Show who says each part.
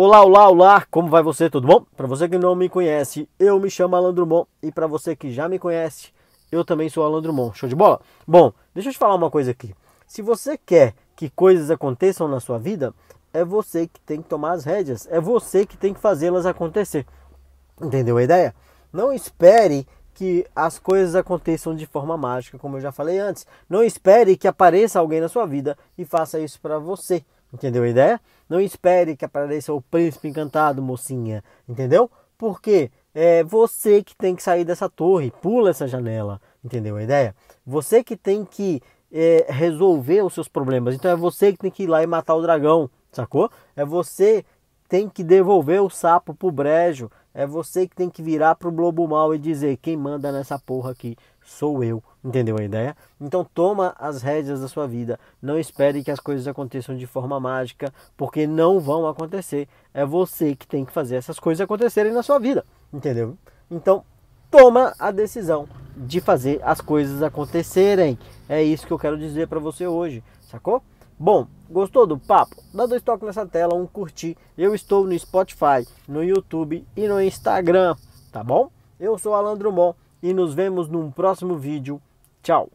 Speaker 1: Olá, olá, olá, como vai você? Tudo bom? Para você que não me conhece, eu me chamo Alan Drummond e para você que já me conhece, eu também sou Alan Drummond. Show de bola? Bom, deixa eu te falar uma coisa aqui. Se você quer que coisas aconteçam na sua vida, é você que tem que tomar as rédeas, é você que tem que fazê-las acontecer. Entendeu a ideia? Não espere que as coisas aconteçam de forma mágica, como eu já falei antes. Não espere que apareça alguém na sua vida e faça isso para você. Entendeu a ideia? Não espere que apareça o príncipe encantado, mocinha. Entendeu? Porque é você que tem que sair dessa torre, pula essa janela. Entendeu a ideia? Você que tem que é, resolver os seus problemas. Então é você que tem que ir lá e matar o dragão, sacou? É você tem que devolver o sapo pro brejo. É você que tem que virar pro lobo mal e dizer quem manda nessa porra aqui sou eu. Entendeu a ideia? Então toma as rédeas da sua vida. Não espere que as coisas aconteçam de forma mágica, porque não vão acontecer. É você que tem que fazer essas coisas acontecerem na sua vida. Entendeu? Então toma a decisão de fazer as coisas acontecerem. É isso que eu quero dizer para você hoje, sacou? Bom, gostou do papo? Dá dois toques nessa tela, um curtir. Eu estou no Spotify, no YouTube e no Instagram, tá bom? Eu sou Alan Drummond e nos vemos num próximo vídeo. Tchau!